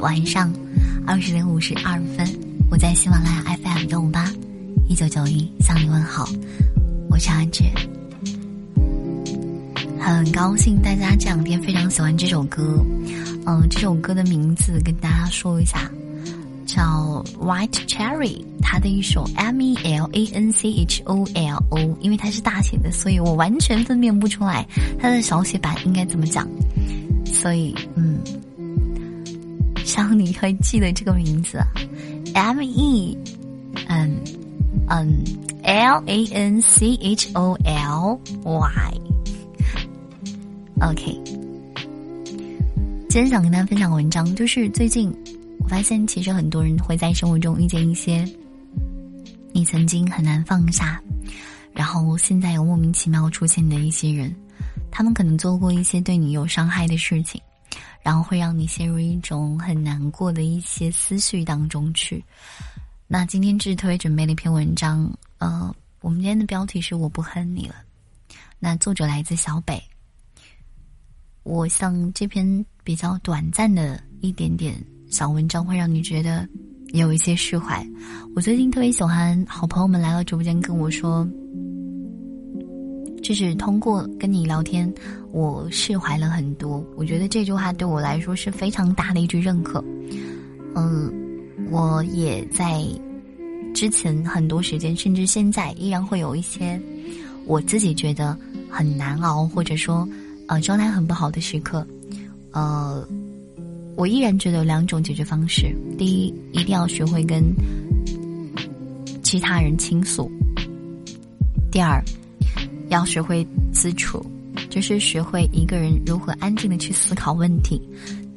晚上二十点五十二分，我在喜马拉雅 FM 幺五八一九九一向你问好，我是阿志。很高兴大家这两天非常喜欢这首歌，嗯，这首歌的名字跟大家说一下，叫 White Cherry，它的一首 M E L A N C H O L O，因为它是大写的，所以我完全分辨不出来它的小写版应该怎么讲，所以嗯，当你会记得这个名字，M E，嗯嗯，L A N C H O L Y。OK，今天想跟大家分享文章，就是最近我发现，其实很多人会在生活中遇见一些你曾经很难放下，然后现在又莫名其妙出现的一些人，他们可能做过一些对你有伤害的事情，然后会让你陷入一种很难过的一些思绪当中去。那今天志推准备了一篇文章，呃，我们今天的标题是“我不恨你了”，那作者来自小北。我想这篇比较短暂的一点点小文章，会让你觉得有一些释怀。我最近特别喜欢好朋友们来到直播间跟我说，就是通过跟你聊天，我释怀了很多。我觉得这句话对我来说是非常大的一句认可。嗯，我也在之前很多时间，甚至现在依然会有一些我自己觉得很难熬，或者说。呃，状态很不好的时刻，呃，我依然觉得有两种解决方式：第一，一定要学会跟其他人倾诉；第二，要学会自处，就是学会一个人如何安静的去思考问题。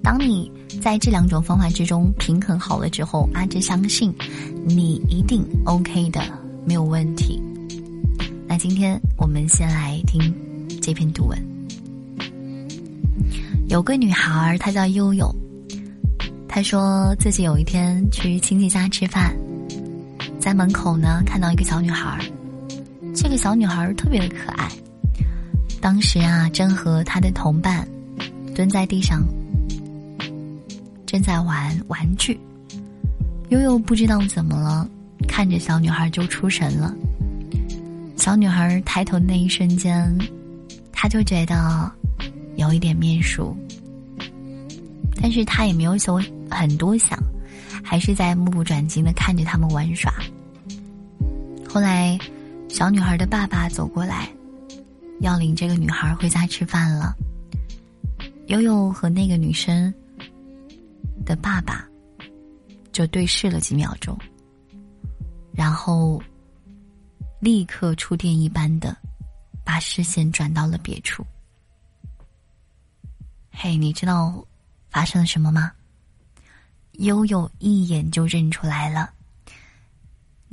当你在这两种方法之中平衡好了之后，阿珍相信你一定 OK 的，没有问题。那今天我们先来听这篇读文。有个女孩，她叫悠悠。她说自己有一天去亲戚家吃饭，在门口呢看到一个小女孩，这个小女孩特别的可爱。当时啊，正和她的同伴蹲在地上，正在玩玩具。悠悠不知道怎么了，看着小女孩就出神了。小女孩抬头那一瞬间，她就觉得。有一点面熟，但是他也没有想很多想，还是在目不转睛的看着他们玩耍。后来，小女孩的爸爸走过来，要领这个女孩回家吃饭了。悠悠和那个女生的爸爸就对视了几秒钟，然后立刻触电一般的把视线转到了别处。嘿，你知道发生了什么吗？悠悠一眼就认出来了，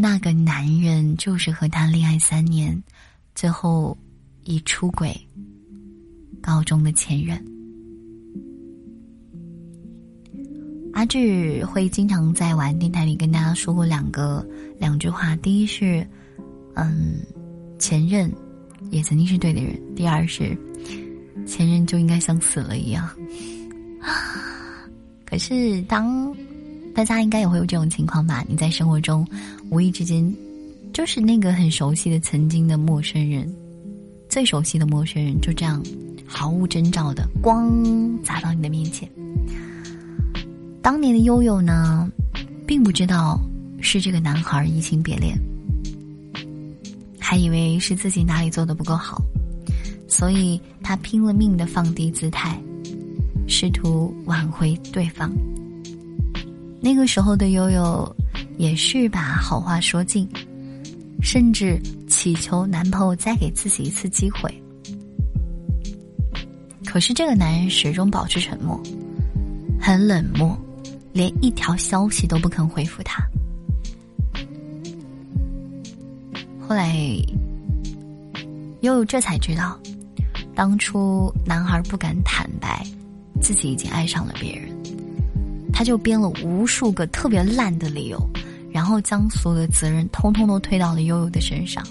那个男人就是和他恋爱三年，最后以出轨告终的前任。阿志会经常在晚电台里跟大家说过两个两句话，第一是，嗯，前任也曾经是对的人；第二是。前任就应该像死了一样，可是当大家应该也会有这种情况吧？你在生活中无意之间，就是那个很熟悉的曾经的陌生人，最熟悉的陌生人，就这样毫无征兆的光砸到你的面前。当年的悠悠呢，并不知道是这个男孩移情别恋，还以为是自己哪里做的不够好。所以他拼了命的放低姿态，试图挽回对方。那个时候的悠悠，也是把好话说尽，甚至祈求男朋友再给自己一次机会。可是这个男人始终保持沉默，很冷漠，连一条消息都不肯回复他。后来，悠悠这才知道。当初男孩不敢坦白，自己已经爱上了别人，他就编了无数个特别烂的理由，然后将所有的责任通通都推到了悠悠的身上，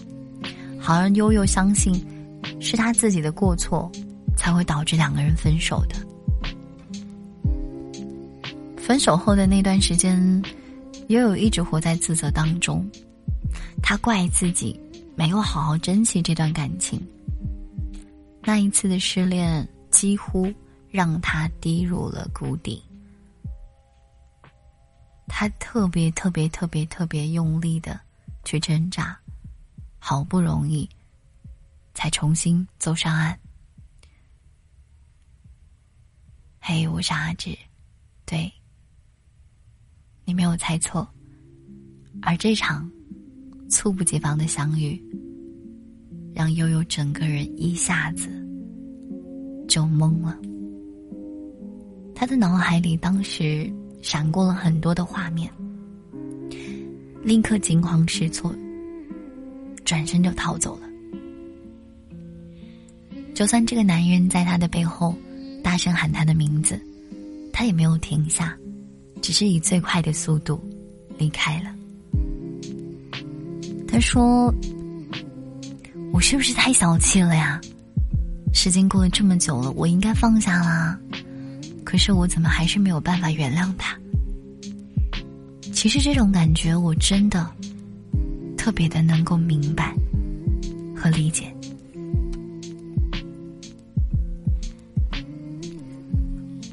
好让悠悠相信是他自己的过错，才会导致两个人分手的。分手后的那段时间，悠悠一直活在自责当中，他怪自己没有好好珍惜这段感情。那一次的失恋，几乎让他低入了谷底。他特别特别特别特别用力的去挣扎，好不容易才重新走上岸。嘿，我是阿志，对。你没有猜错，而这场猝不及防的相遇，让悠悠整个人一下子就懵了。他的脑海里当时闪过了很多的画面，立刻惊慌失措，转身就逃走了。就算这个男人在他的背后大声喊他的名字，他也没有停下。只是以最快的速度离开了。他说：“我是不是太小气了呀？时间过了这么久了，我应该放下啦。可是我怎么还是没有办法原谅他？其实这种感觉，我真的特别的能够明白和理解。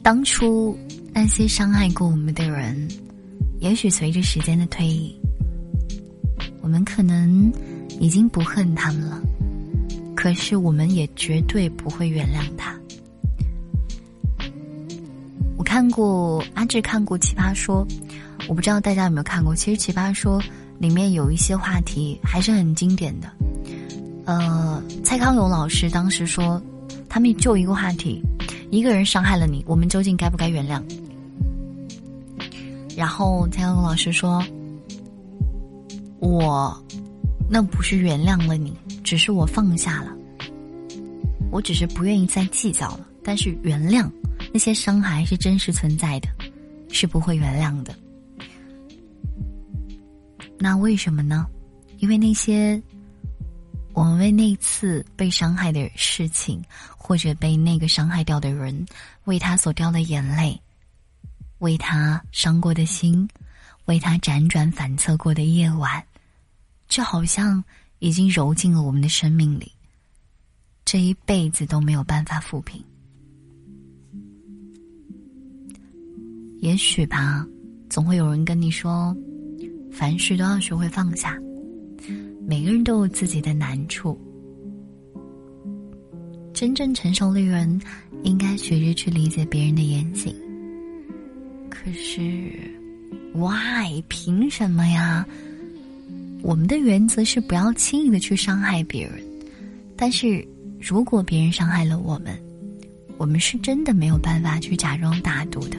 当初。”那些伤害过我们的人，也许随着时间的推移，我们可能已经不恨他们了，可是我们也绝对不会原谅他。看过阿志看过《奇葩说》，我不知道大家有没有看过。其实《奇葩说》里面有一些话题还是很经典的。呃，蔡康永老师当时说，他们就一个话题：一个人伤害了你，我们究竟该不该原谅？然后蔡康永老师说：“我那不是原谅了你，只是我放下了。我只是不愿意再计较了。但是原谅那些伤害是真实存在的，是不会原谅的。那为什么呢？因为那些我们为那次被伤害的事情，或者被那个伤害掉的人，为他所掉的眼泪。”为他伤过的心，为他辗转反侧过的夜晚，就好像已经揉进了我们的生命里，这一辈子都没有办法抚平。也许吧，总会有人跟你说，凡事都要学会放下。每个人都有自己的难处，真正成熟的人，应该学着去理解别人的言行。可是，why？凭什么呀？我们的原则是不要轻易的去伤害别人，但是如果别人伤害了我们，我们是真的没有办法去假装大度的，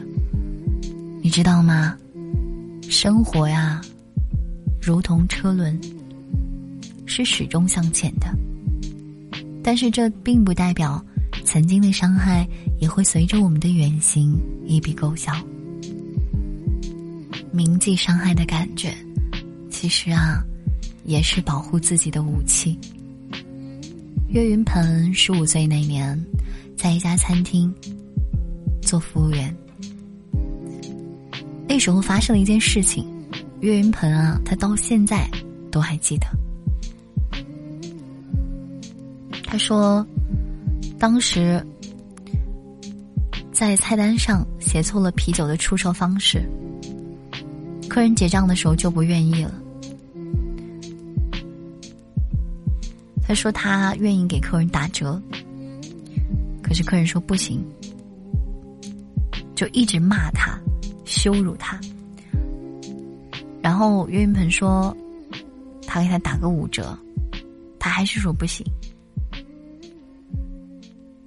你知道吗？生活呀，如同车轮，是始终向前的，但是这并不代表曾经的伤害也会随着我们的远行一笔勾销。铭记伤害的感觉，其实啊，也是保护自己的武器。岳云鹏十五岁那年，在一家餐厅做服务员。那时候发生了一件事情，岳云鹏啊，他到现在都还记得。他说，当时在菜单上写错了啤酒的出售方式。客人结账的时候就不愿意了。他说他愿意给客人打折，可是客人说不行，就一直骂他，羞辱他。然后岳云鹏说他给他打个五折，他还是说不行。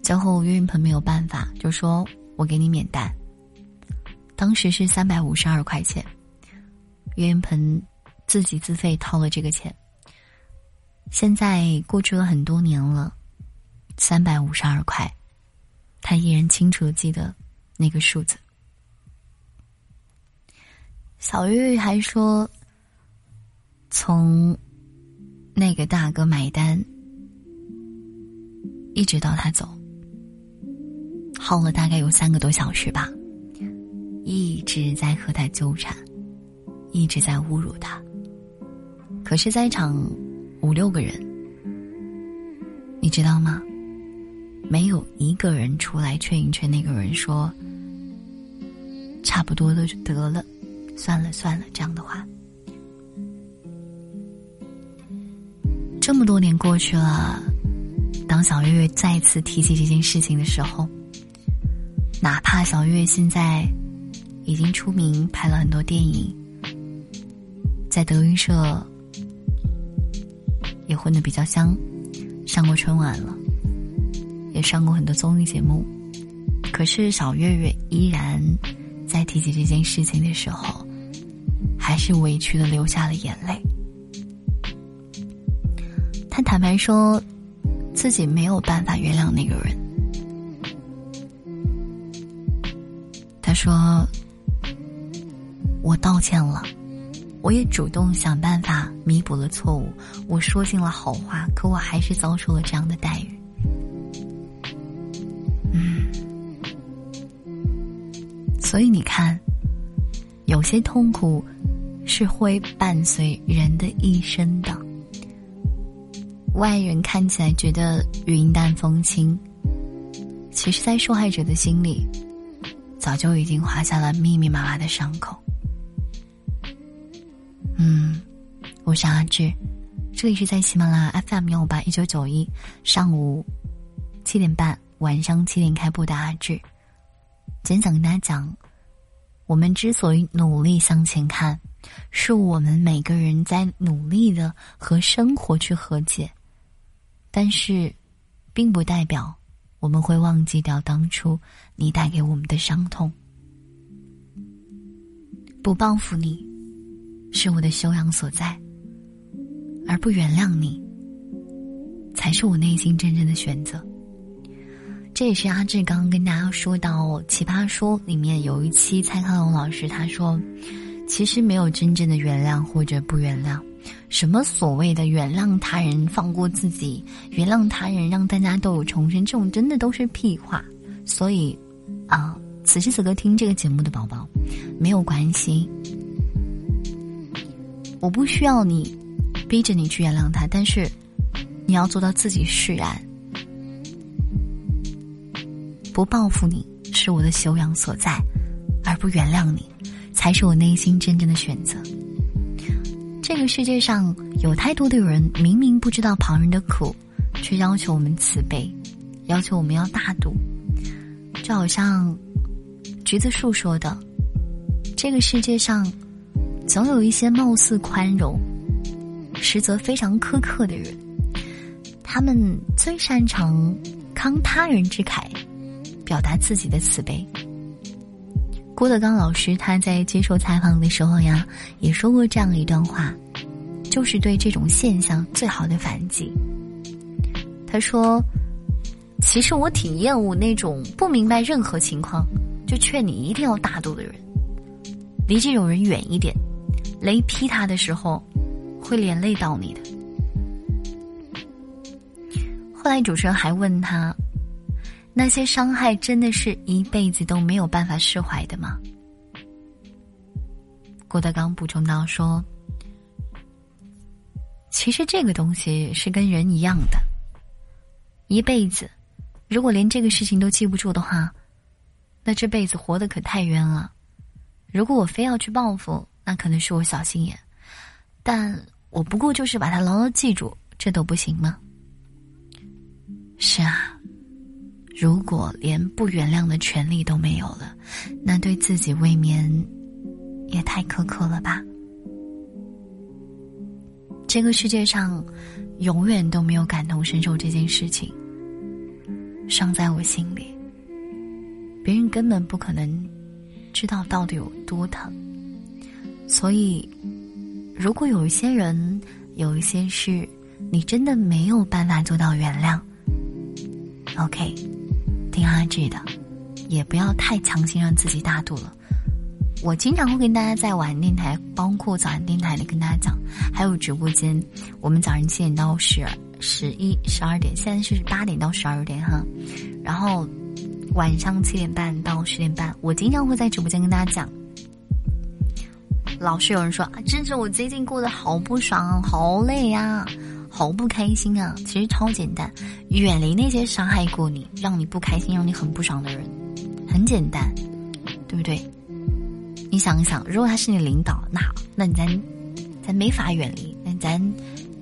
最后岳云鹏没有办法，就说我给你免单。当时是三百五十二块钱。岳云鹏自己自费掏了这个钱。现在过去了很多年了，三百五十二块，他依然清楚记得那个数字。小玉还说，从那个大哥买单，一直到他走，耗了大概有三个多小时吧。一直在和他纠缠，一直在侮辱他。可是，在场五六个人，你知道吗？没有一个人出来劝一劝那个人，说差不多了就得了，算了算了这样的话。这么多年过去了，当小月月再次提起这件事情的时候，哪怕小月月现在已经出名，拍了很多电影，在德云社也混得比较香，上过春晚了，也上过很多综艺节目，可是小月月依然在提起这件事情的时候，还是委屈的流下了眼泪。他坦白说，自己没有办法原谅那个人。他说：“我道歉了，我也主动想办法弥补了错误。我说尽了好话，可我还是遭受了这样的待遇。”嗯，所以你看，有些痛苦是会伴随人的一生的。外人看起来觉得云淡风轻，其实，在受害者的心里，早就已经划下了密密麻麻的伤口。嗯，我是阿志，这里是在喜马拉雅 FM 幺五八一九九一，上午七点半，晚上七点开播的阿志。今天想跟大家讲，我们之所以努力向前看，是我们每个人在努力的和生活去和解。但是，并不代表我们会忘记掉当初你带给我们的伤痛。不报复你，是我的修养所在；而不原谅你，才是我内心真正的选择。这也是阿志刚刚跟大家说到《奇葩说》里面有一期，蔡康永老师他说：“其实没有真正的原谅或者不原谅。”什么所谓的原谅他人、放过自己、原谅他人、让大家都有重生，这种真的都是屁话。所以，啊，此时此刻听这个节目的宝宝，没有关系，我不需要你逼着你去原谅他，但是你要做到自己释然，不报复你是我的修养所在，而不原谅你，才是我内心真正的选择。这个世界上有太多的人，明明不知道旁人的苦，却要求我们慈悲，要求我们要大度。就好像橘子树说的：“这个世界上，总有一些貌似宽容，实则非常苛刻的人。他们最擅长慷他人之慨，表达自己的慈悲。”郭德纲老师他在接受采访的时候呀，也说过这样一段话，就是对这种现象最好的反击。他说：“其实我挺厌恶那种不明白任何情况就劝你一定要大度的人，离这种人远一点，雷劈他的时候会连累到你的。”后来主持人还问他。那些伤害真的是一辈子都没有办法释怀的吗？郭德纲补充道说：“其实这个东西是跟人一样的，一辈子，如果连这个事情都记不住的话，那这辈子活得可太冤了。如果我非要去报复，那可能是我小心眼，但我不过就是把它牢牢记住，这都不行吗？是啊。”如果连不原谅的权利都没有了，那对自己未免也太苛刻了吧？这个世界上永远都没有感同身受这件事情，伤在我心里，别人根本不可能知道到底有多疼。所以，如果有一些人、有一些事，你真的没有办法做到原谅，OK。听阿志的，也不要太强行让自己大度了。我经常会跟大家在晚电台，包括早安电台里跟大家讲，还有直播间，我们早上七点到十十一十二点，现在是八点到十二点哈。然后晚上七点半到十点半，我经常会在直播间跟大家讲。老是有人说啊，芝芝，我最近过得好不爽，好累呀，好不开心啊。其实超简单，远离那些伤害过你、让你不开心、让你很不爽的人，很简单，对不对？你想一想，如果他是你领导，那那你咱咱没法远离，那咱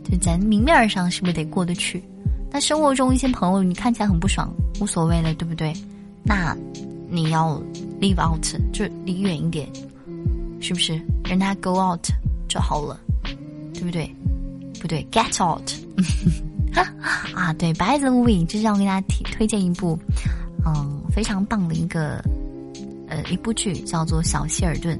就咱明面上是不是得过得去？那生活中一些朋友，你看起来很不爽，无所谓了，对不对？那你要 leave out，就离远一点。是不是让他 go out 就好了，对不对？对，get out。啊，对，by the way，就是要跟大家提推荐一部，嗯，非常棒的一个，呃，一部剧叫做《小希尔顿》，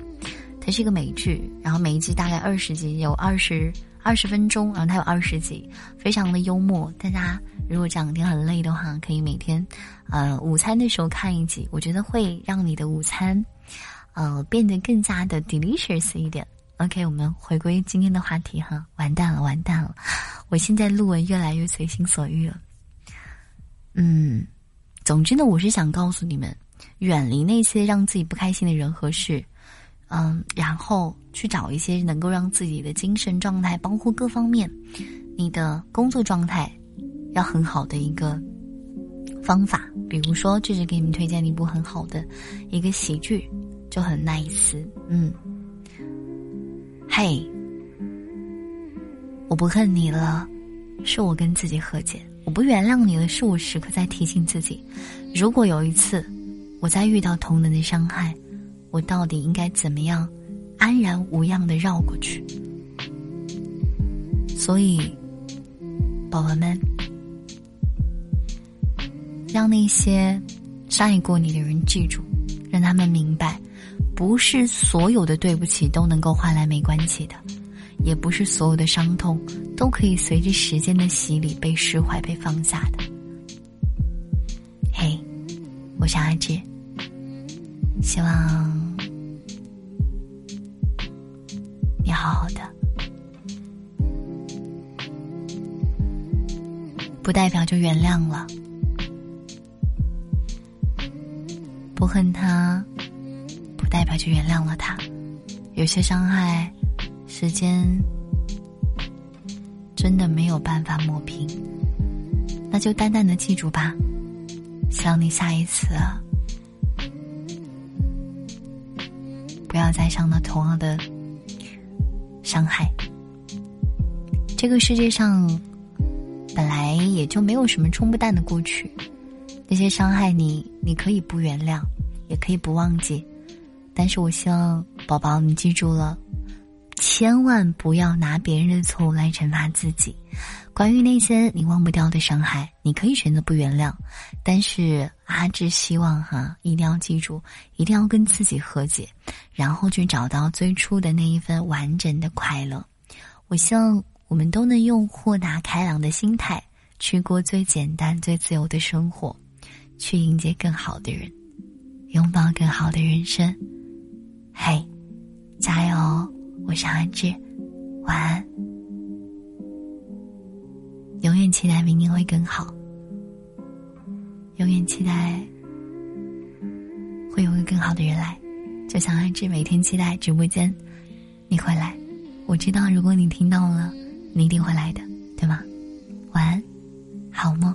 它是一个美剧，然后每一集大概二十集，有二十二十分钟，然后它有二十集，非常的幽默。大家如果这两天很累的话，可以每天，呃，午餐的时候看一集，我觉得会让你的午餐。呃，变得更加的 delicious 一点。OK，我们回归今天的话题哈。完蛋了，完蛋了！我现在录文越来越随心所欲了。嗯，总之呢，我是想告诉你们，远离那些让自己不开心的人和事。嗯，然后去找一些能够让自己的精神状态，包括各方面，你的工作状态要很好的一个方法。比如说，这是给你们推荐一部很好的一个喜剧。就很 nice，嗯，嘿，我不恨你了，是我跟自己和解；我不原谅你了，是我时刻在提醒自己，如果有一次我再遇到同等的伤害，我到底应该怎么样安然无恙的绕过去？所以，宝宝们，让那些伤害过你的人记住，让他们明白。不是所有的对不起都能够换来没关系的，也不是所有的伤痛都可以随着时间的洗礼被释怀、被放下的。嘿，我是阿志，希望你好好的，不代表就原谅了，不恨他。就原谅了他，有些伤害，时间真的没有办法抹平，那就淡淡的记住吧。希望你下一次不要再伤到同样的伤害。这个世界上本来也就没有什么冲不淡的过去，那些伤害你，你可以不原谅，也可以不忘记。但是我希望宝宝你记住了，千万不要拿别人的错误来惩罚自己。关于那些你忘不掉的伤害，你可以选择不原谅。但是阿志希望哈，一定要记住，一定要跟自己和解，然后去找到最初的那一份完整的快乐。我希望我们都能用豁达开朗的心态，去过最简单、最自由的生活，去迎接更好的人，拥抱更好的人生。嘿，加油！我是阿志，晚安。永远期待明年会更好，永远期待会有个更好的人来。就像阿志每天期待直播间你会来，我知道如果你听到了，你一定会来的，对吗？晚安，好梦。